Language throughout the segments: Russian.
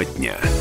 Тема дня.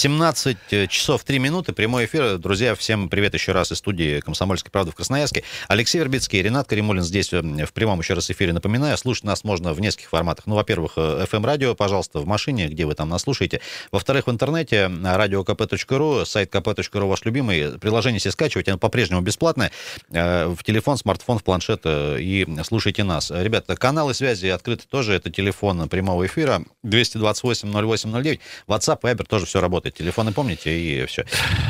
17 э, часов 3 минуты, прямой эфир. Друзья, всем привет еще раз из студии «Комсомольской правды» в Красноярске. Алексей Вербицкий, Ренат Каримулин здесь э, в прямом еще раз эфире. Напоминаю, слушать нас можно в нескольких форматах. Ну, во-первых, FM-радио, э, пожалуйста, в машине, где вы там нас слушаете. Во-вторых, в интернете, radiokp.ru, сайт kp.ru ваш любимый. Приложение себе скачивайте, оно по-прежнему бесплатное. В телефон, смартфон, в планшет и слушайте нас. Ребята, каналы связи открыты тоже. Это телефон прямого эфира 228-08-09. WhatsApp, Viber тоже все работает работает. Телефоны помните, и все.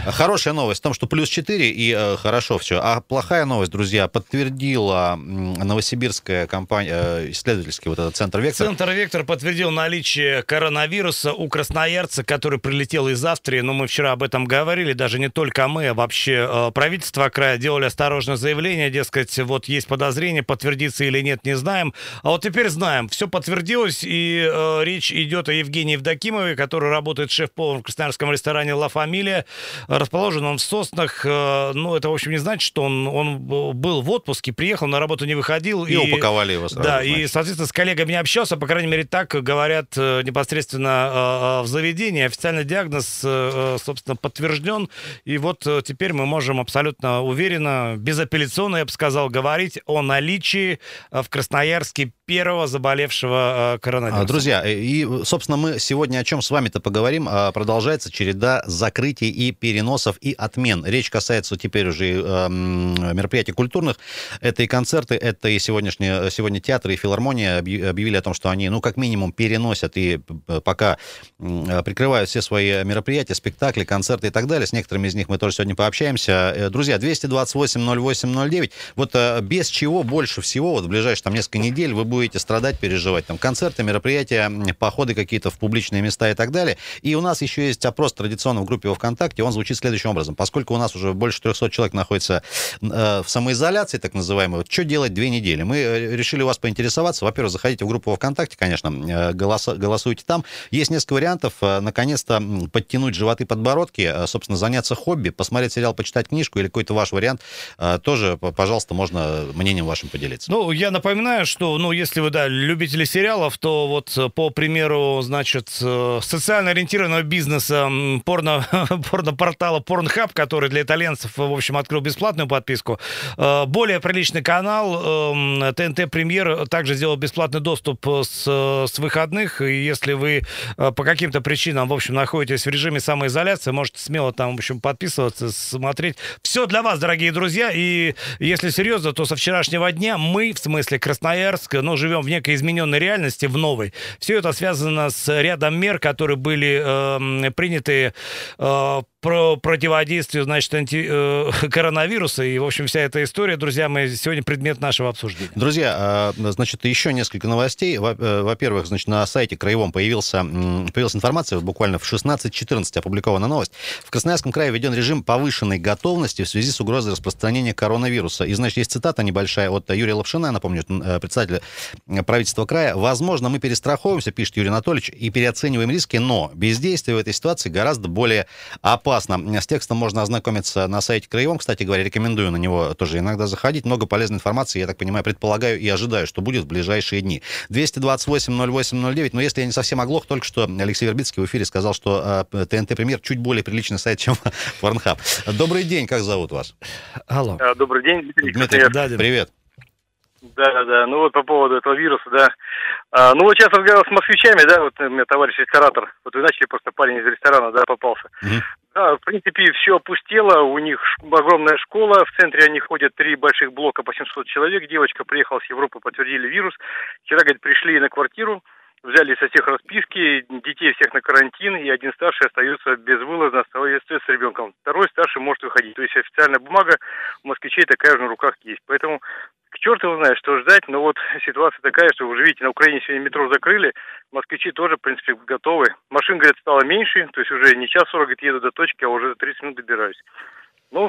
Хорошая новость в том, что плюс 4, и э, хорошо все. А плохая новость, друзья, подтвердила новосибирская компания, э, исследовательский вот этот центр «Вектор». Центр «Вектор» подтвердил наличие коронавируса у красноярца, который прилетел из Австрии. Но мы вчера об этом говорили, даже не только мы, а вообще э, правительство края делали осторожное заявление, дескать, вот есть подозрение, подтвердится или нет, не знаем. А вот теперь знаем. Все подтвердилось, и э, речь идет о Евгении Евдокимовой, который работает шеф-поваром в красноярском ресторане «Ла Фамилия». Расположен он в Соснах. Э, ну, это, в общем, не значит, что он, он был в отпуске, приехал, на работу не выходил. И, и упаковали его сразу. Да, значит. и, соответственно, с коллегами не общался. По крайней мере, так говорят э, непосредственно э, в заведении. Официальный диагноз, собственно, подтвержден. И вот теперь мы можем абсолютно уверенно, безапелляционно, я бы сказал, говорить о наличии в Красноярске первого заболевшего коронавирусом. Друзья, и, собственно, мы сегодня о чем с вами-то поговорим. А, продолжаем продолжается череда закрытий и переносов и отмен. Речь касается теперь уже э, мероприятий культурных. Это и концерты, это и сегодняшние, сегодня театры и филармония объявили о том, что они, ну, как минимум, переносят и э, пока э, прикрывают все свои мероприятия, спектакли, концерты и так далее. С некоторыми из них мы тоже сегодня пообщаемся. Э, друзья, 228-08-09. Вот без чего больше всего вот в ближайшие там несколько недель вы будете страдать, переживать. Там концерты, мероприятия, походы какие-то в публичные места и так далее. И у нас еще есть опрос традиционно в группе во ВКонтакте, он звучит следующим образом. Поскольку у нас уже больше 300 человек находится э, в самоизоляции, так называемой, вот, что делать две недели? Мы э, решили у вас поинтересоваться. Во-первых, заходите в группу во ВКонтакте, конечно, э, голос, голосуйте там. Есть несколько вариантов. Наконец-то подтянуть животы, подбородки, собственно, заняться хобби, посмотреть сериал, почитать книжку или какой-то ваш вариант. Тоже, пожалуйста, можно мнением вашим поделиться. Ну, я напоминаю, что, ну, если вы, да, любители сериалов, то вот по примеру, значит, социально ориентированного бизнеса порно, порно-портала Pornhub, который для итальянцев, в общем, открыл бесплатную подписку. Э, более приличный канал ТНТ Премьер также сделал бесплатный доступ с, с выходных. И если вы э, по каким-то причинам, в общем, находитесь в режиме самоизоляции, можете смело там, в общем, подписываться, смотреть. Все для вас, дорогие друзья. И если серьезно, то со вчерашнего дня мы, в смысле Красноярск, ну, живем в некой измененной реальности, в новой. Все это связано с рядом мер, которые были э, приняты э, про противодействие, значит, анти, э, коронавируса. И, в общем, вся эта история, друзья мои, сегодня предмет нашего обсуждения. Друзья, а, значит, еще несколько новостей. Э, во-первых, значит, на сайте Краевом появился, появилась информация, буквально в 16.14 опубликована новость. В Красноярском крае введен режим повышенной готовности в связи с угрозой распространения коронавируса. И, значит, есть цитата небольшая от Юрия Лапшина, напомню, э, председателя правительства края. «Возможно, мы перестраховываемся, пишет Юрий Анатольевич, и переоцениваем риски, но бездействие в этой ситуации гораздо более опасно опасно. С текстом можно ознакомиться на сайте Краевом. Кстати говоря, рекомендую на него тоже иногда заходить. Много полезной информации, я так понимаю, предполагаю и ожидаю, что будет в ближайшие дни. 228-08-09. Но если я не совсем оглох, только что Алексей Вербицкий в эфире сказал, что э, ТНТ Премьер чуть более приличный сайт, чем Порнхаб. Добрый день, как зовут вас? Алло. А, добрый день, Дмитрий. Дмитрий, да, привет. Да, да, ну вот по поводу этого вируса, да. А, ну вот сейчас разговаривал с москвичами, да, вот у меня товарищ ресторатор, вот вы начали просто парень из ресторана, да, попался. Mm-hmm. Да, в принципе, все опустело, у них огромная школа, в центре они ходят три больших блока по 700 человек, девочка приехала с Европы, подтвердили вирус, вчера, говорит, пришли на квартиру, взяли со всех расписки, детей всех на карантин, и один старший остается безвылазно, остается с ребенком. Второй старший может выходить. То есть официальная бумага у москвичей такая же на руках есть. Поэтому к черту его знает, что ждать, но вот ситуация такая, что уже видите, на Украине сегодня метро закрыли, москвичи тоже, в принципе, готовы. Машин, говорят, стало меньше, то есть уже не час сорок, еду до точки, а уже 30 минут добираюсь. Ну,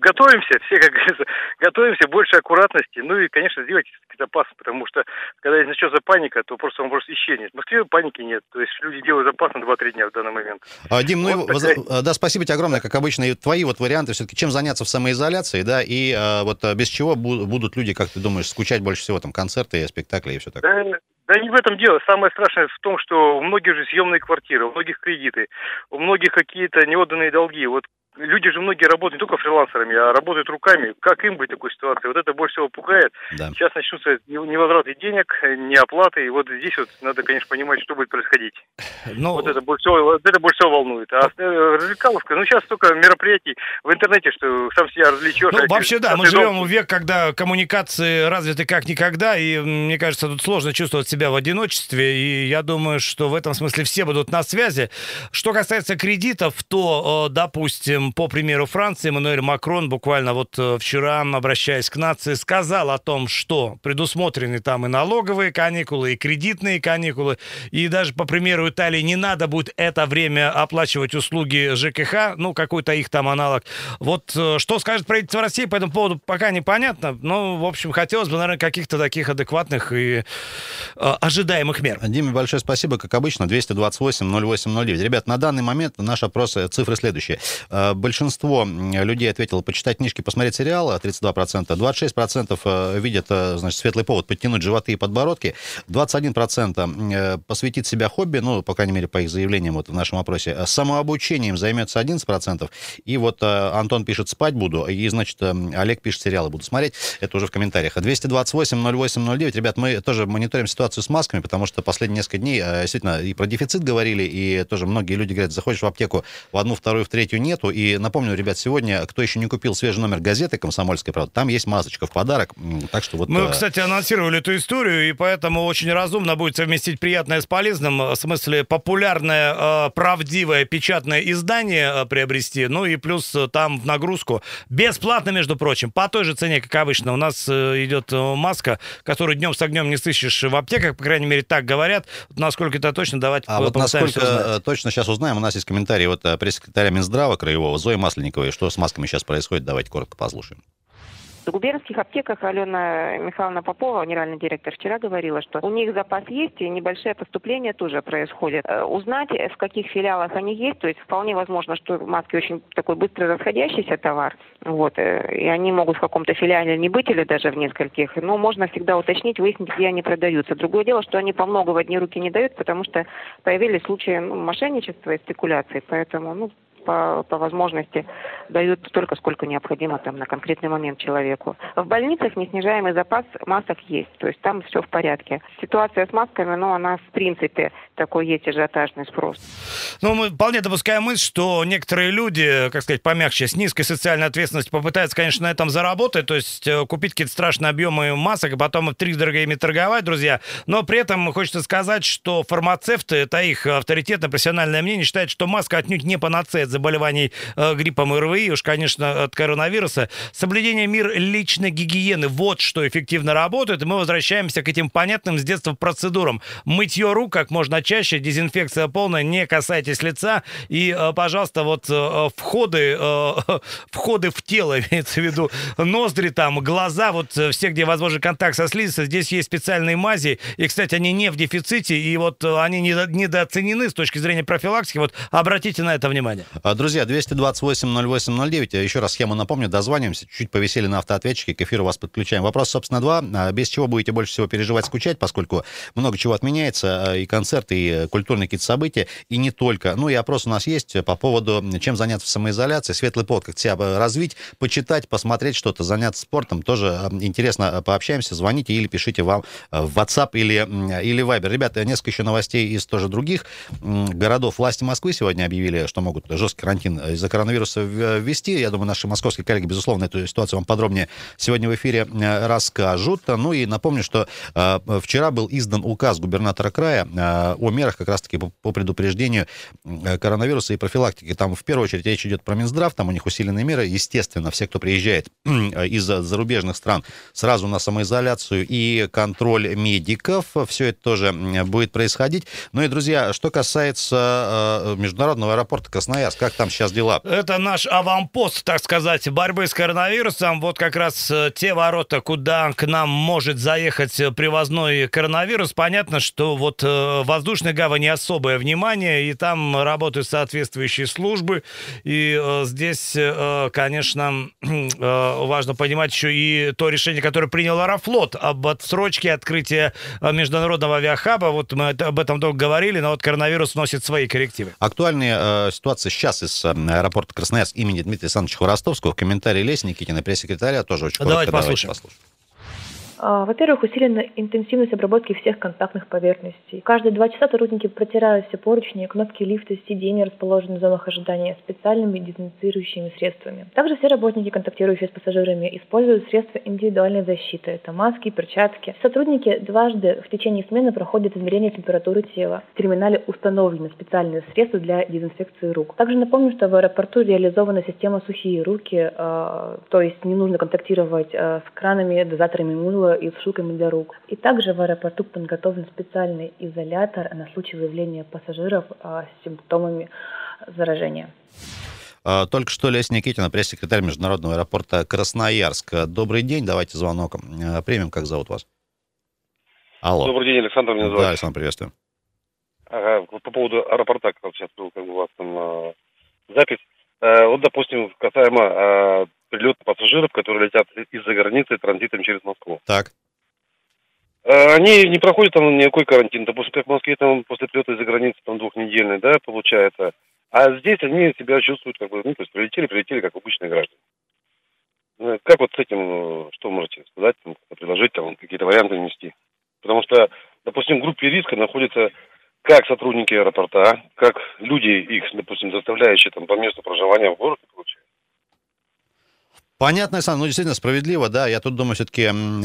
готовимся, все, как говорится, готовимся, больше аккуратности. Ну и, конечно, сделайте запас, потому что, когда начнется паника, то просто он просто исчезнет. В Москве паники нет. То есть люди делают запас на 2-3 дня в данный момент. А, Дим, ну, вот такая... А, да, спасибо тебе огромное, как обычно. И твои вот варианты все-таки, чем заняться в самоизоляции, да, и а, вот а, без чего будут люди, как ты думаешь, скучать больше всего, там, концерты, спектакли и все такое? Да, Да не в этом дело. Самое страшное в том, что у многих же съемные квартиры, у многих кредиты, у многих какие-то неотданные долги. Вот люди же многие работают не только фрилансерами, а работают руками. Как им быть в такой ситуации? Вот это больше всего пугает. Да. Сейчас начнутся невозвраты денег, неоплаты. И вот здесь вот надо, конечно, понимать, что будет происходить. Но... Ну, вот это больше всего, вот это больше всего волнует. А э, развлекаловка, ну сейчас столько мероприятий в интернете, что сам себя развлечешь. Ну, а вообще, да, мы живем в век, когда коммуникации развиты как никогда, и мне кажется, тут сложно чувствовать себя в одиночестве, и я думаю, что в этом смысле все будут на связи. Что касается кредитов, то, э, допустим, по примеру Франции, Эммануэль Макрон буквально вот э, вчера, обращаясь к нации, сказал о том, что предусмотрены там и налоговые каникулы, и кредитные каникулы, и даже по примеру Италии не надо будет это время оплачивать услуги ЖКХ, ну, какой-то их там аналог. Вот э, что скажет правительство России по этому поводу, пока непонятно. Ну, в общем, хотелось бы, наверное, каких-то таких адекватных и э, ожидаемых мер. Диме, большое спасибо, как обычно, 228-08-09. Ребят, на данный момент наш опрос, цифры следующие. Большинство людей ответило почитать книжки, посмотреть сериалы, 32%. 26% э, видят, э, значит, светлый повод подтянуть животы и подбородки. 21% э, посвятит себя хобби, ну, по крайней мере, по их заявлениям вот в нашем опросе. Самообучением займется 11%. И вот Антон пишет, спать буду. И, значит, Олег пишет, сериалы буду смотреть. Это уже в комментариях. 228-08-09. Ребят, мы тоже мониторим ситуацию с масками, потому что последние несколько дней действительно и про дефицит говорили, и тоже многие люди говорят, заходишь в аптеку, в одну, вторую, в третью нету, и напомню, ребят, сегодня, кто еще не купил свежий номер газеты «Комсомольская правда», там есть масочка в подарок. Так что вот... Мы, э, кстати, анонсировали эту историю, и поэтому очень разумно будет совместить приятное с полезным. В смысле, популярное, э, правдивое печатное издание э, приобрести, ну и плюс там в нагрузку. Бесплатно, между прочим, по той же цене, как обычно. У нас идет маска, которую днем с огнем не сыщешь в аптеках, по крайней мере, так говорят. Насколько это точно, давайте А вот насколько точно сейчас узнаем, у нас есть комментарий вот пресс-секретаря Минздрава Краевого Зои Масленниковой. Что с масками сейчас происходит, давайте коротко послушаем. В губернских аптеках Алена Михайловна Попова, генеральный директор, вчера говорила, что у них запас есть и небольшие поступления тоже происходят. Э, узнать, в каких филиалах они есть, то есть вполне возможно, что маски очень такой быстро расходящийся товар, вот, э, и они могут в каком-то филиале не быть или даже в нескольких, но можно всегда уточнить, выяснить, где они продаются. Другое дело, что они по много в одни руки не дают, потому что появились случаи ну, мошенничества и спекуляций, поэтому, ну, по, по возможности дают столько, сколько необходимо там на конкретный момент человеку. В больницах неснижаемый запас масок есть, то есть там все в порядке. Ситуация с масками, ну, она в принципе такой есть ажиотажный спрос. Ну, мы вполне допускаем мысль, что некоторые люди, как сказать, помягче, с низкой социальной ответственностью попытаются, конечно, на этом заработать, то есть э, купить какие-то страшные объемы масок, и потом три дорого ими торговать, друзья. Но при этом хочется сказать, что фармацевты, это их авторитетное профессиональное мнение, считают, что маска отнюдь не панацея заболеваний э, гриппом и РВИ, уж, конечно, от коронавируса. Соблюдение мир личной гигиены, вот что эффективно работает. И мы возвращаемся к этим понятным с детства процедурам. Мытье рук как можно чаще, дезинфекция полная, не касайтесь лица. И, э, пожалуйста, вот э, входы, входы в тело, имеется в виду ноздри, там, глаза, вот все, где возможен контакт со слизистой, здесь есть специальные мази. И, кстати, они не в дефиците, и вот они недооценены с точки зрения профилактики. Вот обратите на это внимание. А, друзья, 228-08-09. Еще раз схему напомню. Дозваниваемся. Чуть повесели на автоответчике. К эфиру вас подключаем. Вопрос, собственно, два. А, без чего будете больше всего переживать, скучать, поскольку много чего отменяется. А, и концерты, и культурные какие-то события. И не только. Ну и опрос у нас есть по поводу, чем заняться в самоизоляции. Светлый повод, как себя развить, почитать, посмотреть что-то, заняться спортом. Тоже интересно пообщаемся. Звоните или пишите вам в WhatsApp или, или Viber. Ребята, несколько еще новостей из тоже других городов. Власти Москвы сегодня объявили, что могут жестко карантин из-за коронавируса ввести. Я думаю, наши московские коллеги, безусловно, эту ситуацию вам подробнее сегодня в эфире э, расскажут. Ну и напомню, что э, вчера был издан указ губернатора края э, о мерах как раз-таки по предупреждению коронавируса и профилактики. Там в первую очередь речь идет про Минздрав, там у них усиленные меры. Естественно, все, кто приезжает из зарубежных стран, сразу на самоизоляцию и контроль медиков. Все это тоже будет происходить. Ну и, друзья, что касается международного аэропорта Красноярск, как там сейчас дела? Это наш аванпост, так сказать, борьбы с коронавирусом. Вот как раз э, те ворота, куда к нам может заехать привозной коронавирус. Понятно, что вот э, воздушной гавани особое внимание, и там работают соответствующие службы. И э, здесь, конечно, важно понимать еще и то решение, которое принял Аэрофлот об отсрочке открытия международного авиахаба. Вот мы об этом долго говорили, но вот коронавирус носит свои коррективы. Актуальная э, ситуация сейчас из э, аэропорта Красноярск имени Дмитрия Александровича Хворостовского. Комментарий Леси Никитина, пресс-секретаря, тоже очень Давайте коротко. Давайте послушаем. послушаем. А, во-первых, усилена интенсивность обработки всех контактных поверхностей. Каждые два часа сотрудники протирают все поручни, кнопки лифта, сиденья, расположенные в зонах ожидания, специальными дезинфицирующими средствами. Также все работники, контактирующие с пассажирами, используют средства индивидуальной защиты. Это маски, перчатки. Сотрудники дважды в течение смены проходят измерение температуры тела. В терминале установлены специальные средства для дезинфекции рук. Также напомню, что в аэропорту реализована система «Сухие руки», э, то есть не нужно контактировать э, с кранами, дозаторами мыла, и сушилками для рук. И также в аэропорту подготовлен специальный изолятор на случай выявления пассажиров а, с симптомами заражения. А, только что Леся Никитина, пресс-секретарь Международного аэропорта Красноярск. Добрый день, давайте звонок а, примем. Как зовут вас? Алло. Добрый день, Александр меня зовут. Да, Александр, приветствую. Ага, по поводу аэропорта, как сейчас был как бы у вас там э, запись. Э, вот, допустим, касаемо э, прилета пассажиров, которые летят из-за границы транзитом через Москву. Так. Э, они не проходят там никакой карантин. Допустим, как в Москве там после прилета из-за границы там двухнедельный, да, получается. А здесь они себя чувствуют как бы, ну, то есть прилетели, прилетели как обычные граждане. Э, как вот с этим, э, что можете сказать, там, предложить, там, какие-то варианты нести? Потому что, допустим, в группе риска находятся как сотрудники аэропорта, как люди их, допустим, заставляющие там по месту проживания в городе, получается. Понятно, Александр, ну действительно справедливо, да. Я тут думаю, все-таки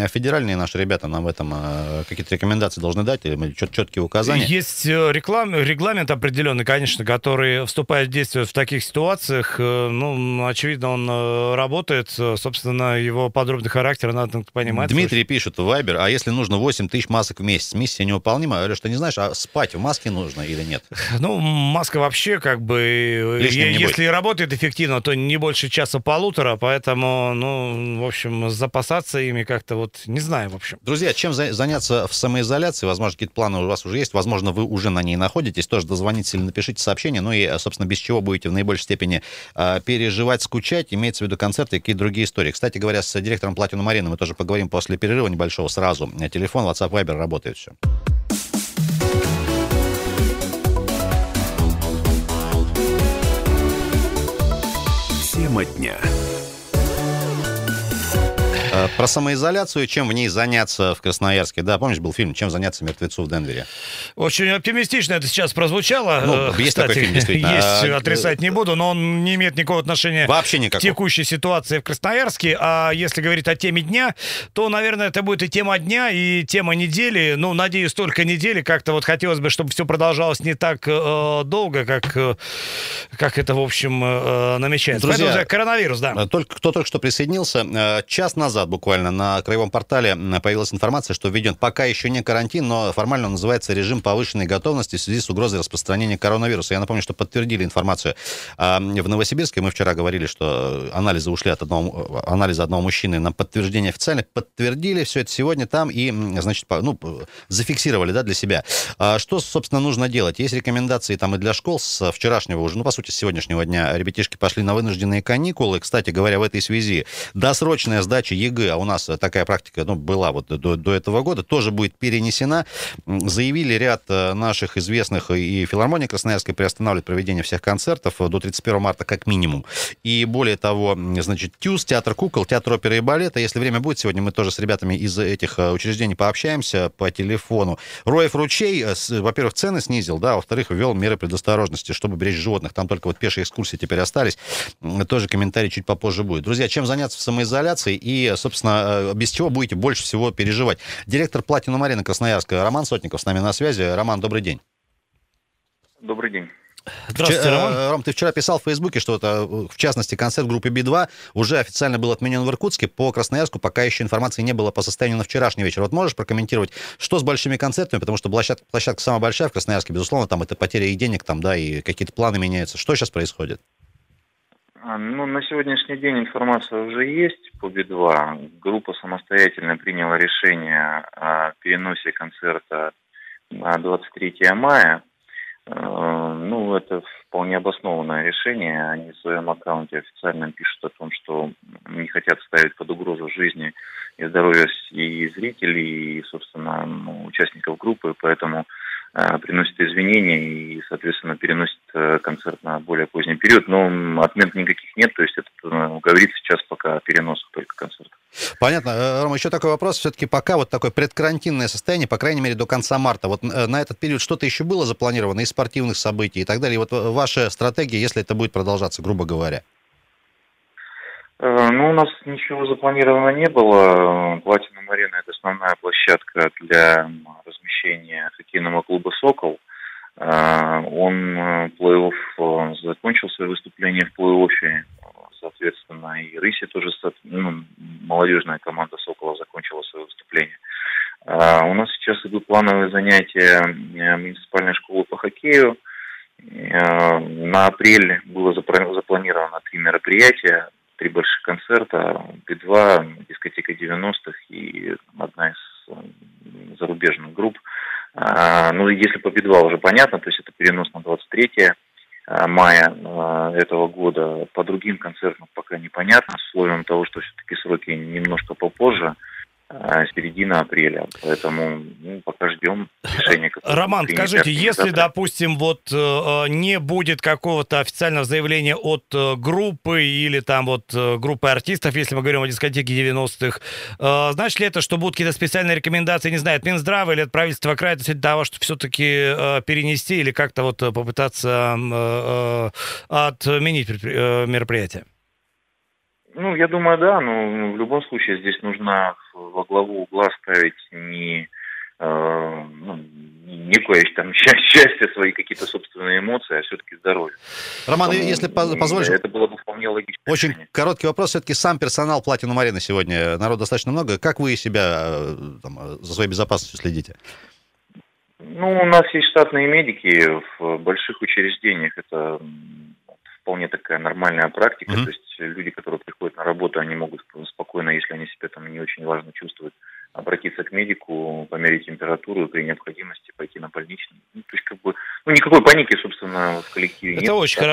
федеральные наши ребята нам в этом э, какие-то рекомендации должны дать, или чет четкие указания. Есть э, реклам, регламент определенный, конечно, который вступает в действие в таких ситуациях. Э, ну, очевидно, он работает. Собственно, его подробный характер надо понимать. Дмитрий слушай. пишет в Вайбер, а если нужно 8 тысяч масок в месяц, миссия невыполнима? Я говорю, что не знаешь, а спать в маске нужно или нет? Ну, маска вообще как бы... Лишним если работает эффективно, то не больше часа-полутора, поэтому поэтому, ну, в общем, запасаться ими как-то вот не знаю, в общем. Друзья, чем заняться в самоизоляции? Возможно, какие-то планы у вас уже есть, возможно, вы уже на ней находитесь, тоже дозвоните или напишите сообщение, ну и, собственно, без чего будете в наибольшей степени э, переживать, скучать, имеется в виду концерты и какие-то другие истории. Кстати говоря, с директором Платину Марины мы тоже поговорим после перерыва небольшого сразу. Телефон, WhatsApp, Viber работает все. Тема дня. Э, про самоизоляцию, чем в ней заняться в Красноярске. Да, помнишь, был фильм «Чем заняться мертвецу в Денвере». Очень оптимистично это сейчас прозвучало. Ну, есть Кстати, такой фильм, действительно. Есть, а, отрицать не буду, но он не имеет никакого отношения Вообще никакого. к текущей ситуации в Красноярске. А если говорить о теме дня, то, наверное, это будет и тема дня, и тема недели. Ну, надеюсь, только недели. Как-то вот хотелось бы, чтобы все продолжалось не так э, долго, как, э, как это, в общем, э, намечается. Друзья, Поэтому, коронавирус, да. Только, кто только что присоединился, э, час назад назад буквально на краевом портале появилась информация, что введен пока еще не карантин, но формально он называется режим повышенной готовности в связи с угрозой распространения коронавируса. Я напомню, что подтвердили информацию а, в Новосибирске. Мы вчера говорили, что анализы ушли от одного, анализа одного мужчины на подтверждение официально. Подтвердили все это сегодня там и, значит, ну, зафиксировали да, для себя. А что, собственно, нужно делать? Есть рекомендации там и для школ с вчерашнего уже, ну, по сути, с сегодняшнего дня. Ребятишки пошли на вынужденные каникулы. Кстати говоря, в этой связи досрочная сдача ЕГЭ а у нас такая практика ну, была вот до, до этого года, тоже будет перенесена. Заявили ряд э, наших известных и филармония Красноярская приостанавливает проведение всех концертов до 31 марта как минимум. И более того, значит, ТЮЗ, театр кукол, театр оперы и балета, если время будет, сегодня мы тоже с ребятами из этих э, учреждений пообщаемся по телефону. Роев ручей, э, во-первых, цены снизил, да, во-вторых, ввел меры предосторожности, чтобы беречь животных. Там только вот пешие экскурсии теперь остались. Тоже комментарий чуть попозже будет. Друзья, чем заняться в самоизоляции и, собственно, э, без чего будете больше всего переживать. Директор Платину Марина Красноярска Роман Сотников с нами на связи. Роман, добрый день. Добрый день. Здравствуйте, Роман. э, Ром, ты вчера писал в Фейсбуке, что это, э, в частности, концерт группы Би-2 уже официально был отменен в Иркутске. По Красноярску пока еще информации не было по состоянию на вчерашний вечер. Вот можешь прокомментировать, что с большими концертами, потому что площадка, площадка самая большая в Красноярске, безусловно, там это потеря и денег, там, да, и какие-то планы меняются. Что сейчас происходит? А, Ну, на сегодняшний день информация уже есть по Би-2. Группа самостоятельно приняла решение о переносе концерта 23 мая. Э, Ну, это вполне обоснованное решение. Они в своем аккаунте официально пишут о том, что не хотят ставить под угрозу жизни и здоровье с- и зрителей, и, собственно, ну, участников группы, поэтому э, приносит извинения и, соответственно, переносит э, концерт на более поздний период. Но отмен никаких нет, то есть это э, говорится сейчас пока о переносах только концерта. Понятно. Э, Рома, еще такой вопрос. Все-таки пока вот такое предкарантинное состояние, по крайней мере, до конца марта. Вот э, на этот период что-то еще было запланировано из спортивных событий и так далее. И вот э, ваша стратегия, если это будет продолжаться, грубо говоря. Ну, у нас ничего запланировано не было. Платинум Арена – это основная площадка для размещения хоккейного клуба «Сокол». Он плей-офф закончил свое выступление в плей-оффе. Соответственно, и Рыси тоже, ну, молодежная команда «Сокола» закончила свое выступление. Э, У нас сейчас идут плановые занятия э, муниципальной школы по хоккею. Э, На апрель было запланировано три мероприятия, три больших концерта, Би-2, дискотека 90-х и одна из э, зарубежных групп. А, Ну, если по Би-2 уже понятно, то есть это перенос на 23 э, мая этого года. По другим концертам пока непонятно, с условием того, что все-таки сроки немножко попозже, э, середина апреля. Поэтому ну, пока ждем решения. Роман, скажите, если, допустим, вот э, э, не будет какого-то официального заявления от э, группы или там вот группы артистов, если мы говорим о дискотеке 90-х, э, значит ли это, что будут какие-то специальные рекомендации, не знаю, от Минздрава или от правительства края для того, что все-таки перенести или как-то вот попытаться отменить мероприятие? Ну, я думаю, да, но в любом случае здесь нужно во главу угла ставить не э, ну, не некое там счастье, свои какие-то собственные эмоции, а все-таки здоровье. Роман, Поэтому, если поз- позволишь, Это было бы вполне логично. очень короткий вопрос. Все-таки сам персонал Платинум Арены сегодня, народ достаточно много. Как вы себя э, там, э, за своей безопасностью следите? Ну, у нас есть штатные медики в больших учреждениях. Это вполне такая нормальная практика. Мгм. То есть люди, которые приходят на работу, они могут спокойно, если они себя там не очень важно чувствуют, обратиться к медику, померить температуру и при необходимости пойти на больничный. Ну, то есть, как бы, ну, никакой паники, собственно, в коллективе Это нет. очень Штатная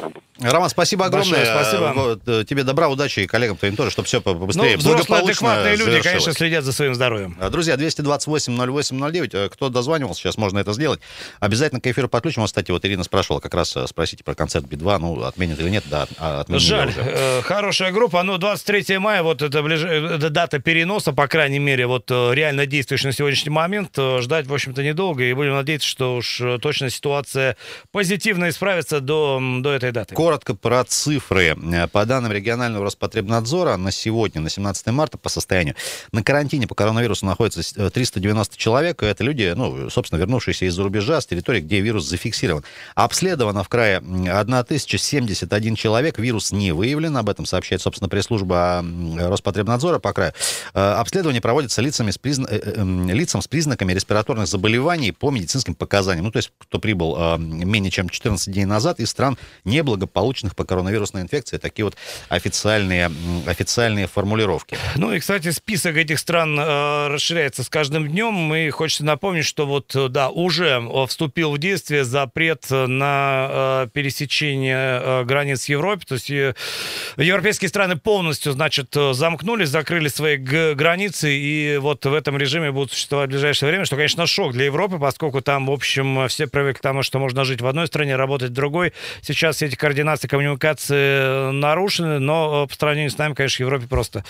хорошо. Роман, спасибо огромное. Большое спасибо. Э, вот, э, Тебе добра, удачи и коллегам твоим тоже, чтобы все побыстрее, ну, взрослые, благополучно адекватные люди, конечно, следят за своим здоровьем. А, Друзья, 228-08-09, э, кто дозванивался, сейчас можно это сделать. Обязательно к эфиру подключим. Вот, Кстати, вот Ирина спрашивала, как раз э, спросите про концерт Би-2, ну, отменят или нет, да, а, отменили Жаль, уже. э, хорошая группа. Ну, 23 мая, вот это, ближ... это дата переноса, по крайней мере, вот э, реально действующая на сегодняшний момент. Э, Ждать, в общем-то, недолго. И будем надеяться, что уж э, точно ситуация позитивно исправится до, до этой даты. Коротко про цифры. По данным регионального Роспотребнадзора, на сегодня, на 17 марта, по состоянию, на карантине по коронавирусу находится э, 390 человек. Это люди, ну, собственно, вернувшиеся из-за рубежа, с территории, где вирус зафиксирован. Обследовано в крае м, 1071 человек. Вирус не выявлен. Об этом сообщает, собственно, пресс-служба Роспотребнадзора по краю. Обследование проводится лицами с призна- э, э, лицам с признаками респираторных заболеваний по медицинским показаниям. Ну, то есть, кто прибыл э, менее чем 14 дней назад из стран, неблагополучных по коронавирусной инфекции. Такие вот официальные, официальные формулировки. Ну и, кстати, список этих стран э, расширяется с каждым днем. И хочется напомнить, что вот, э, да, уже э, вступил в действие запрет на э, пересечение э, границ в Европе. То есть э, европейские страны полностью, значит, э, замкнулись, закрыли свои границы. И вот в этом режиме будут существовать в ближайшее время, что, конечно, шок для Европы, поскольку там, в общем, все привыкли к тому, что можно жить в одной стране, работать в другой. Сейчас эти координация коммуникации нарушены, но по сравнению с нами, конечно, в Европе просто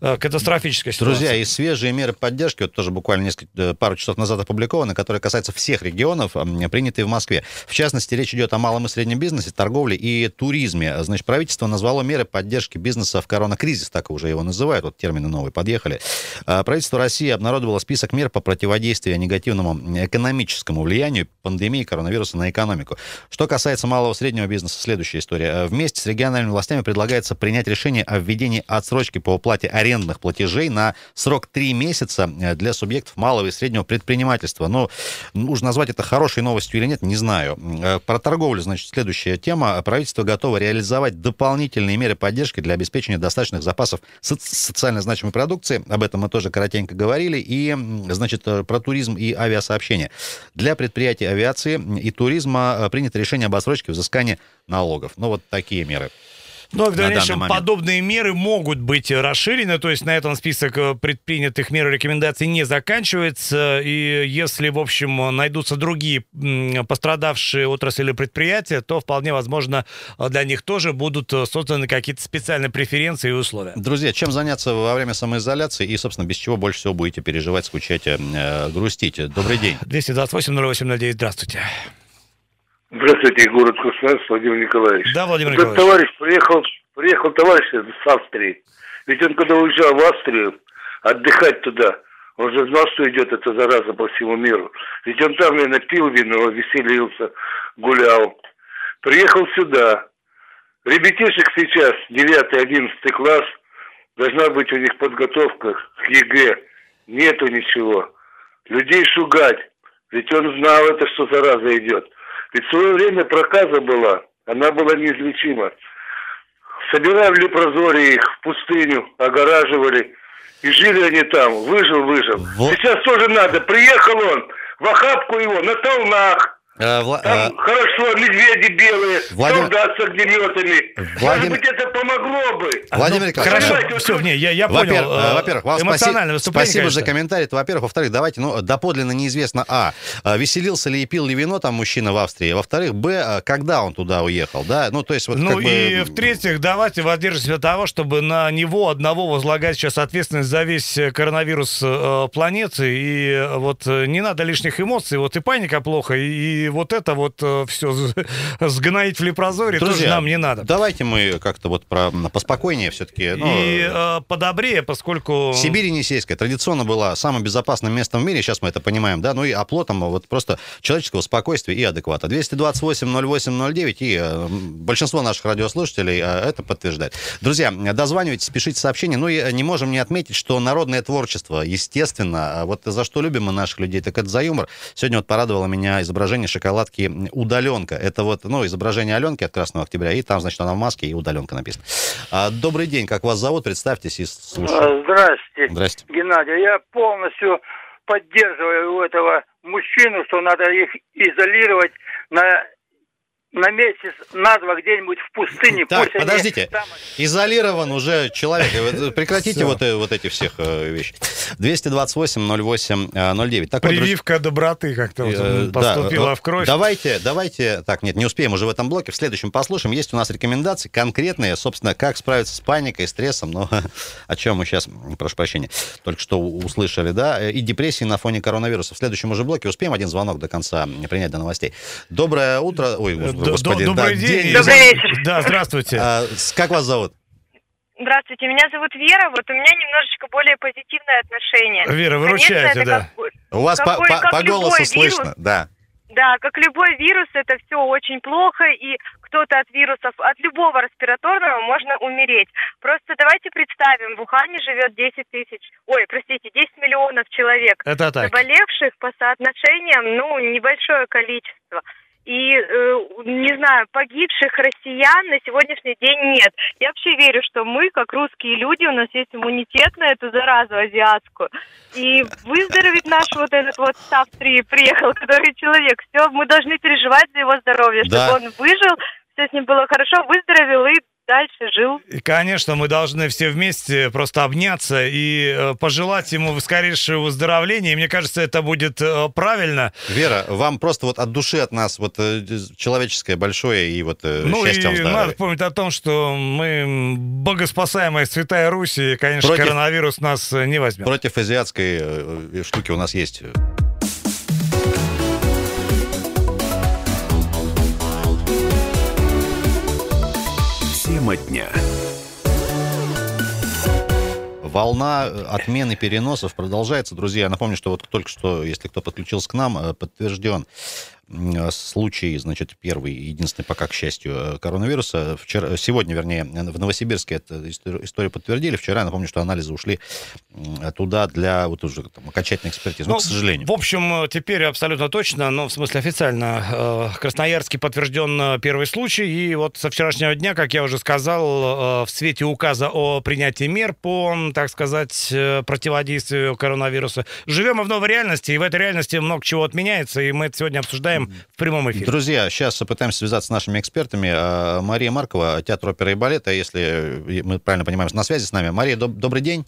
катастрофическая ситуация. Друзья, и свежие меры поддержки, вот тоже буквально несколько, пару часов назад опубликованы, которые касаются всех регионов, принятые в Москве. В частности, речь идет о малом и среднем бизнесе, торговле и туризме. Значит, правительство назвало меры поддержки бизнеса в коронакризис, так уже его называют, вот термины новые подъехали. Правительство России обнародовало список мер по противодействию негативному экономическому влиянию пандемии коронавируса на экономику. Что касается малого и среднего бизнеса, следующая история. Вместе с региональными властями предлагается принять решение о введении отсрочки по уплате арендных платежей на срок 3 месяца для субъектов малого и среднего предпринимательства. Но нужно назвать это хорошей новостью или нет, не знаю. Про торговлю, значит, следующая тема. Правительство готово реализовать дополнительные меры поддержки для обеспечения достаточных запасов социально значимой продукции. Об этом мы тоже коротенько говорили. И, значит, про туризм и авиасообщение. Для предприятий авиации и туризма э, принято решение об отсрочке взыскания налогов. Ну, вот такие меры. Но в дальнейшем подобные меры могут быть расширены, то есть на этом список э, предпринятых мер и рекомендаций не заканчивается, и если, в общем, найдутся другие пострадавшие отрасли или предприятия, то вполне возможно для них тоже будут э, созданы какие-то специальные преференции и условия. Друзья, чем заняться во время самоизоляции и, собственно, без чего больше всего будете переживать, скучать, э, грустить? Добрый день. 228-08-09, здравствуйте. Здравствуйте, город Красноярск, Владимир Николаевич. Да, Владимир Этот Николаевич. товарищ приехал, приехал товарищ с Австрии. Ведь он когда уезжал в Австрию, отдыхать туда, он же знал, что идет эта зараза по всему миру. Ведь он там, наверное, пил вино, веселился, гулял. Приехал сюда. Ребятишек сейчас, 9-11 класс, должна быть у них подготовка к ЕГЭ. Нету ничего. Людей шугать. Ведь он знал это, что зараза идет. Ведь в свое время проказа была, она была неизлечима. Собирали в лепрозории их в пустыню, огораживали, и жили они там. Выжил, выжил. Вот. Сейчас тоже надо. Приехал он, в охапку его, на толнах. Вла- Там э, хорошо, медведи белые, Владимир- солдат с огнеметами. Владимир- Может быть, это помогло бы. Владимир Николаевич, Хорошо, вот все, не, я, я понял. Во-первых, э, э, во-первых, вам эмоциональное спаси- выступление, спасибо за конечно. комментарий. Это, во-первых. Во-вторых, давайте, ну, доподлинно неизвестно, а, э, веселился ли и пил ли вино там мужчина в Австрии, во-вторых, б, когда он туда уехал, да, ну, то есть вот Ну как бы... и в-третьих, давайте воздержимся от того, чтобы на него одного возлагать сейчас ответственность за весь коронавирус э, планеты. И вот не надо лишних эмоций. Вот и паника плохо, и, и вот это вот все сгноить в лепрозоре тоже нам не надо. Давайте мы как-то вот про, поспокойнее все-таки. Ну, и э, подобрее, поскольку... Сибирь Енисейская традиционно была самым безопасным местом в мире, сейчас мы это понимаем, да, ну и оплотом вот просто человеческого спокойствия и адеквата. 228-08-09, и э, большинство наших радиослушателей э, это подтверждает. Друзья, дозванивайтесь, пишите сообщения, ну и э, не можем не отметить, что народное творчество, естественно, э, вот за что любим мы наших людей, так это за юмор. Сегодня вот порадовало меня изображение шоколадки «Удаленка». Это вот, ну, изображение Аленки от Красного Октября, и там, значит, она в маске, и «Удаленка» написано. А, добрый день, как вас зовут? Представьтесь и слушаю. А, Здрасте, Здрасте. Геннадий. Я полностью поддерживаю этого мужчину, что надо их изолировать на, на месяц, на два где-нибудь в пустыне. Так, Пусть они подождите. там- Изолирован уже человек. Вы Прекратите Всё. вот, э, вот эти всех э, вещи. 228-08-09. Так вот, Прививка доброты как-то вот э, да, поступила э, в кровь. Давайте, давайте, так, нет, не успеем уже в этом блоке, в следующем послушаем. Есть у нас рекомендации конкретные, собственно, как справиться с паникой, стрессом, но о чем мы сейчас, прошу прощения, только что услышали, да, э, и депрессии на фоне коронавируса. В следующем уже блоке успеем один звонок до конца принять до новостей. Доброе утро, ой, Э, д- господи, д- Добрый да, день. Добрый вечер. Да, здравствуйте. А, как вас зовут? Здравствуйте, меня зовут Вера. Вот у меня немножечко более позитивное отношение. Вера, Конечно, выручаете, это да. как- У вас по, Какой- по- по любой голосу вирус. слышно, да. Да, как любой вирус, это все очень плохо, и кто-то от вирусов, от любого респираторного можно умереть. Просто давайте представим, в Ухане живет 10 тысяч, ой, простите, 10 миллионов человек. Это так. Заболевших по соотношениям, ну, небольшое количество. И, э, не знаю, погибших россиян на сегодняшний день нет. Я вообще верю, что мы, как русские люди, у нас есть иммунитет на эту заразу азиатскую. И выздороветь наш вот этот вот с Австрии приехал, который человек. Все, мы должны переживать за его здоровье, чтобы Да. он выжил, все с ним было хорошо, выздоровел и дальше, жил. И, конечно, мы должны все вместе просто обняться и э, пожелать ему скорейшего выздоровления. И мне кажется, это будет э, правильно. Вера, вам просто вот от души от нас вот э, человеческое большое и вот э, Ну счастья вам, и надо помнить о том, что мы богоспасаемая Святая Русь, и, конечно, Против- коронавирус нас не возьмет. Против азиатской э, штуки у нас есть. Тема дня. Волна э, отмены переносов продолжается, друзья. Напомню, что вот только что, если кто подключился к нам, э, подтвержден случай, значит, первый, единственный пока, к счастью, э, коронавируса. Вчера, сегодня, вернее, в Новосибирске эту историю подтвердили. Вчера, напомню, что анализы ушли туда для вот уже там, окончательной экспертизы. Ну, Ну, к сожалению. В общем, э, теперь абсолютно точно, но в смысле официально, э, в Красноярске подтвержден э, первый случай. И вот со вчерашнего дня, как я уже сказал, э, в свете указа о принятии мер по, так сказать, э, противодействию коронавируса, живем мы в новой реальности, и в этой реальности много чего отменяется, и мы это сегодня обсуждаем в прямом эфире. Друзья, сейчас пытаемся связаться с нашими экспертами. А, Мария Маркова, театр оперы и балета, если мы правильно понимаем, на связи с нами. Мария, доб- добрый день.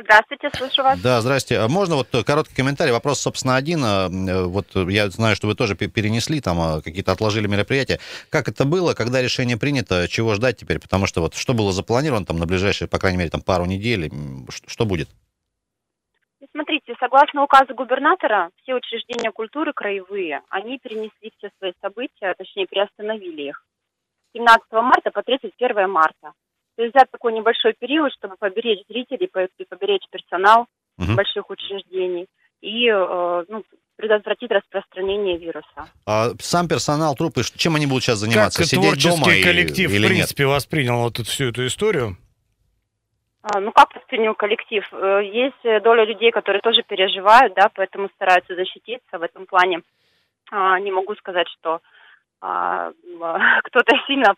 Здравствуйте, слышу вас. Да, здрасте. А Можно вот короткий комментарий? Вопрос, собственно, один. А, э, Вот я знаю, что вы тоже пе- перенесли, там какие-то отложили мероприятия. Как это было, когда решение принято, чего ждать теперь? Потому что вот что было запланировано там на ближайшие, по крайней мере, там пару недель, что будет? Смотрите, согласно указу губернатора, все учреждения культуры краевые, они перенесли все свои события, точнее, приостановили их. с 17 марта по 31 марта. То есть взять такой небольшой период, чтобы поберечь зрителей, по- и поберечь персонал Мгм. больших учреждений и э, ну, предотвратить распространение вируса. А сам персонал, трупы, чем они будут сейчас Как заниматься? Сидеть творческий дома и- коллектив, или в нет? принципе, воспринял вот эту, всю эту историю? А, Ну, как воспринял коллектив? Э, Есть э, доля людей, которые тоже переживают, да, поэтому стараются защититься в этом плане. А, Не могу сказать, что а, кто-то сильно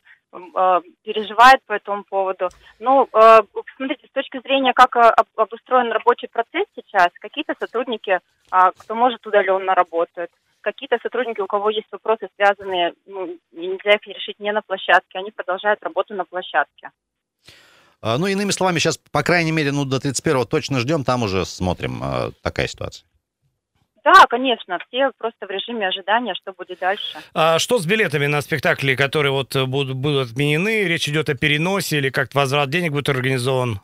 переживает по этому поводу. Ну, э, смотрите, с точки зрения, как об- обустроен рабочий процесс сейчас, какие-то сотрудники, кто может, удаленно работают. Какие-то сотрудники, у кого есть вопросы, связанные, ну, нельзя их решить не на площадке, они продолжают работу на площадке. А, Ну, иными словами, сейчас, по крайней мере, ну, до 31-го точно ждем, там уже смотрим. а, Такая ситуация. Да, конечно, все просто в режиме ожидания, что будет дальше. А что с билетами на спектакли, которые вот э, будут, будут отменены? Речь идет о переносе или как-то возврат денег будет организован?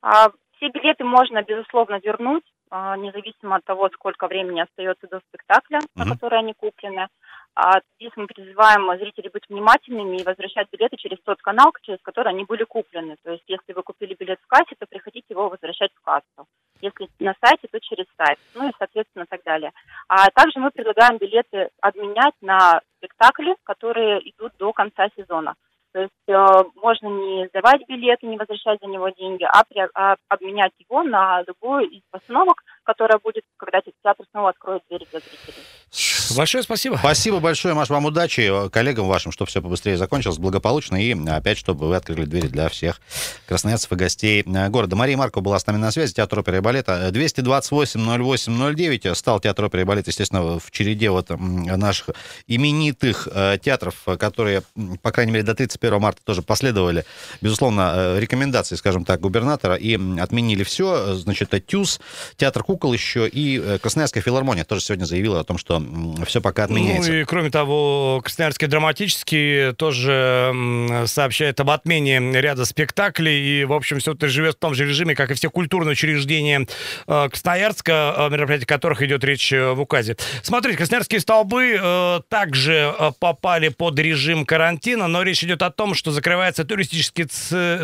А, все билеты можно, безусловно, вернуть, а, независимо от того, сколько времени остается до спектакля, на Мгм. который они куплены. А здесь мы призываем зрителей быть внимательными и возвращать билеты через тот канал, через который они были куплены. То есть, если вы купили билет в кассе, то приходите его возвращать в кассу. Если на сайте, то через сайт. Ну и, соответственно, так далее. А также мы предлагаем билеты обменять на спектакли, которые идут до конца сезона. То есть э, можно не сдавать билет и не возвращать за него деньги, а, при- а обменять его на любую из постановок, которая будет, когда театр снова откроет двери для зрителей. Большое спасибо. Спасибо большое, Маш, вам удачи, э, коллегам вашим, чтобы все побыстрее закончилось, благополучно, и опять, чтобы вы открыли двери для всех красноярцев и гостей э, города. Мария Маркова была с нами на связи, театр оперы и балета. 228-08-09 стал театр оперы и балета, естественно, в череде вот наших именитых э, театров, э, которые, по крайней мере, до 31 марта тоже последовали, безусловно, э, рекомендации, скажем так, губернатора, и отменили все. Значит, э, ТЮЗ, театр кукол еще, и э, Красноярская филармония тоже сегодня заявила о том, что все пока отменяется. Ну и кроме того, Красноярский драматический тоже сообщает об отмене ряда спектаклей. И, в общем, все это живет в том же режиме, как и все культурные учреждения э, Красноярска, о мероприятии которых идет речь э, в указе. Смотрите, Красноярские столбы э, также попали под режим карантина, но речь идет о том, что закрывается туристический,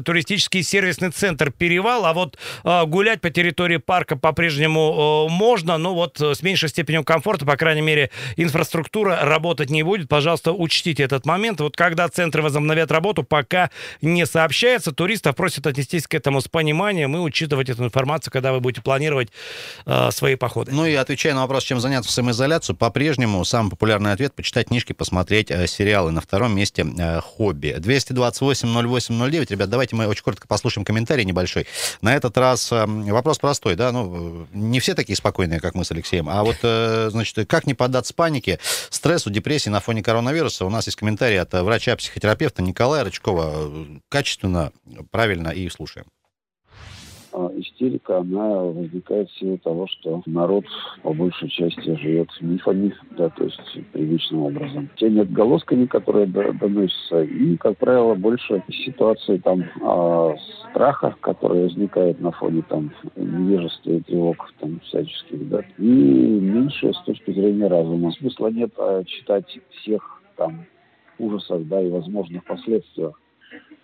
туристический сервисный центр «Перевал», а вот гулять по территории парка по-прежнему можно, но вот э, с меньшей степенью комфорта, по крайней мере, инфраструктура работать не будет. Пожалуйста, учтите этот момент. Вот когда центры возобновят работу, пока не сообщается, туристов просят отнестись к этому с пониманием и учитывать эту информацию, когда вы будете планировать э, свои походы. Ну и отвечая на вопрос, чем заняться в самоизоляцию, по-прежнему самый популярный ответ – почитать книжки, посмотреть э, сериалы. На втором месте э, хобби. 228-08-09. Ребят, давайте мы очень коротко послушаем комментарий небольшой. На этот раз э, вопрос простой, да, ну, э, не все такие спокойные, как мы с Алексеем, а вот, э, значит, как не не панике, стрессу, депрессии на фоне коронавируса? У нас есть комментарий от врача-психотерапевта Николая Рычкова. Качественно, правильно и слушаем. Истерика, она возникает в силу того, что народ по большей части живет мифами, да, то есть привычным образом. Теми отголосками, которые доносятся, и, как правило, больше ситуации там а, страха, которые возникают на фоне там невежества и тревог там всяческих, да, и меньше с точки зрения разума. Смысла нет а, читать всех там ужасах, да, и возможных последствиях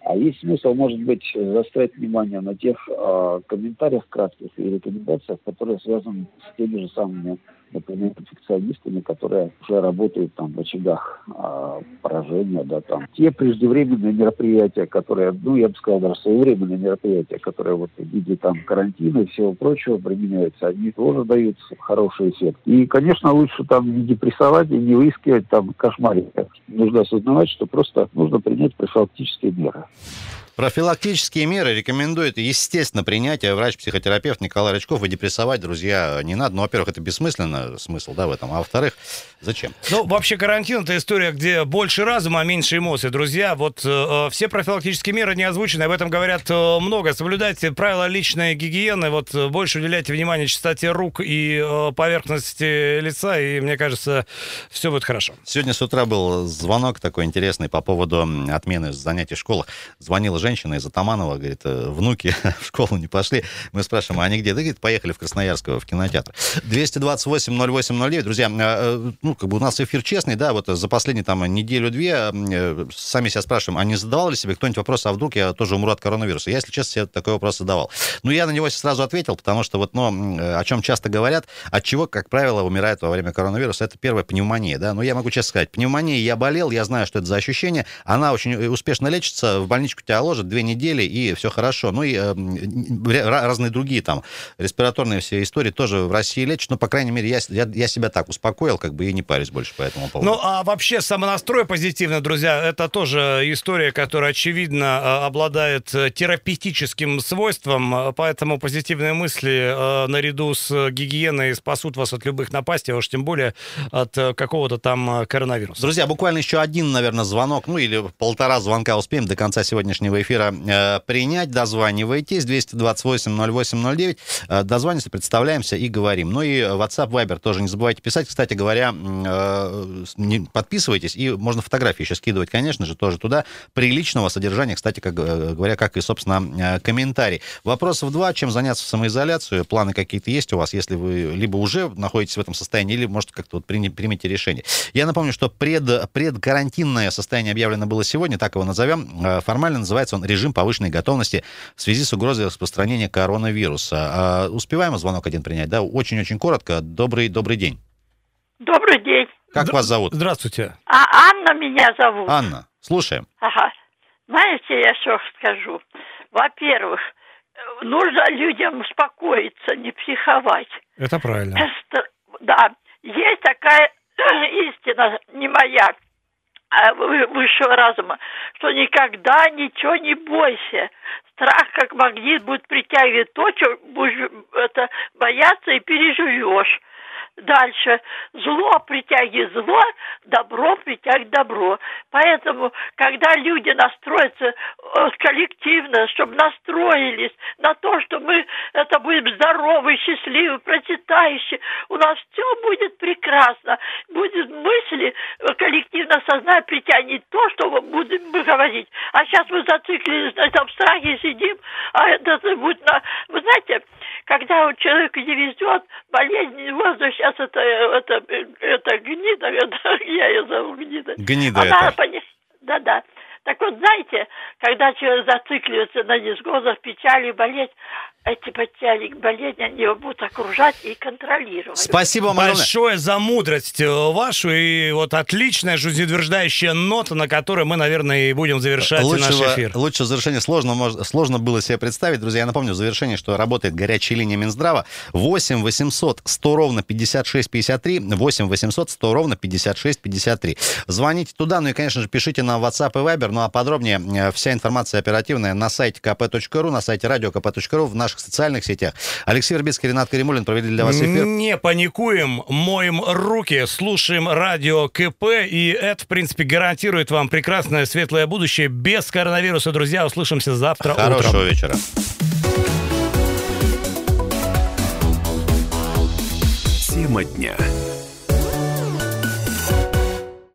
а есть смысл, может быть, заострять внимание на тех э, комментариях кратких и рекомендациях, которые связаны с теми же самыми например, инфекционистами, которые уже работают там в очагах а, поражения, да, там. Те преждевременные мероприятия, которые, ну, я бы сказал, даже своевременные мероприятия, которые вот в виде там карантина и всего прочего применяются, они тоже дают хороший эффект. И, конечно, лучше там не депрессовать и не выискивать там кошмарить. Нужно осознавать, что просто нужно принять профилактические меры. Профилактические меры рекомендует, естественно, принятие врач-психотерапевт Николай Рычков. И депрессовать, друзья, не надо. Ну, во-первых, это бессмысленно, смысл, да, в этом. А во-вторых, зачем? Ну, вообще, карантин — это история, где больше разума, а меньше эмоций. Друзья, вот э, все профилактические меры не озвучены, об этом говорят э, много. Соблюдайте правила личной гигиены, вот э, больше уделяйте внимание чистоте рук и э, поверхности лица, и, мне кажется, все будет хорошо. Сегодня с утра был звонок такой интересный по поводу отмены занятий в школах. Звонила женщина, женщина из Атаманова, говорит, «Э, внуки в школу не пошли. Мы спрашиваем, а они где? Да, говорит, поехали в Красноярск в кинотеатр. 228-08-09. Друзья, э, э, ну, как бы у нас эфир честный, да, вот за последние там неделю-две сами себя спрашиваем, а не задавал ли себе кто-нибудь вопрос, а вдруг я тоже умру от коронавируса? Я, если честно, себе такой вопрос задавал. Ну, я на него сразу ответил, потому что вот, ну, о чем часто говорят, от чего, как правило, умирает во время коронавируса, это первая пневмония, да. Но я могу честно сказать, пневмония, я болел, я знаю, что это за ощущение, она очень успешно лечится, в больничку тебя ложат, может, две недели, и все хорошо. Ну и э, разные другие там респираторные все истории тоже в России лечат. Но, по крайней мере, я, я, я себя так успокоил, как бы и не парюсь больше по этому поводу. Ну, а вообще самонастрой позитивный, друзья, это тоже история, которая, очевидно, э, обладает э, терапевтическим свойством, поэтому позитивные мысли э, наряду с гигиеной спасут вас от любых напастей, а уж тем более от какого-то там коронавируса. Друзья, буквально еще один, наверное, звонок, ну или полтора звонка успеем до конца сегодняшнего эфира эфира э, принять. Дозванивайтесь. 228-08-09. Э, дозваниваемся, представляемся и говорим. Ну и WhatsApp, Viber тоже не забывайте писать. Кстати говоря, э, подписывайтесь. И можно фотографии еще скидывать, конечно же, тоже туда. Приличного содержания, кстати, как говоря, как и, собственно, комментарий. Вопросов два. Чем заняться в самоизоляцию? Планы какие-то есть у вас, если вы либо уже находитесь в этом состоянии, или, может, как-то вот примите решение. Я напомню, что пред, предкарантинное состояние объявлено было сегодня, так его назовем. Формально называется он режим повышенной готовности в связи с угрозой распространения коронавируса. А, успеваем звонок один принять, да? Очень-очень коротко. Добрый, добрый день. Добрый день. Как Д- вас зовут? Здравствуйте. А Анна меня зовут. Анна, слушаем. Ага. Знаете, я что скажу? Во-первых, нужно людям успокоиться, не психовать. Это правильно. Да. Есть такая истина, не моя, высшего разума, что никогда ничего не бойся. Страх, как магнит, будет притягивать то, что будешь это, бояться и переживешь. Дальше. Зло притягивает зло, добро притягивает добро. Поэтому, когда люди настроятся э, коллективно, чтобы настроились на то, что мы это будем здоровы, счастливы, процветающие, у нас все будет прекрасно. Будет мысли, э, коллективно сознание притянет то, что мы будем говорить. А сейчас мы зациклились на этом страхе, сидим, а это будет на... Вы знаете, когда человеку не везет, болезнь воздух, сейчас это, это, это гнида, это, я ее зову гнида. Гнида Она, это. Да-да. Так вот, знаете, когда человек зацикливается на невзгодах, печали, болезнь, эти потери болезни, они его будут окружать и контролировать. Спасибо большое за мудрость э, вашу и вот отличная жизнеутверждающая нота, на которой мы, наверное, и будем завершать Лучшего, наш эфир. Лучше завершение сложно, сложно было себе представить. Друзья, я напомню в завершении, что работает горячая линия Минздрава 8 800 100 ровно 56 53, 8 800 100 ровно 56 53. Звоните туда, ну и, конечно же, пишите на WhatsApp и Viber, ну а подробнее э, вся информация оперативная на сайте kp.ru, на сайте radiokp.ru, в нашем наших социальных сетях. Алексей Вербицкий, Ренат Каримулин провели для вас эфир. Не паникуем, моем руки, слушаем радио КП, и это, в принципе, гарантирует вам прекрасное светлое будущее без коронавируса. Друзья, услышимся завтра Хорошего утром. вечера. Тема дня.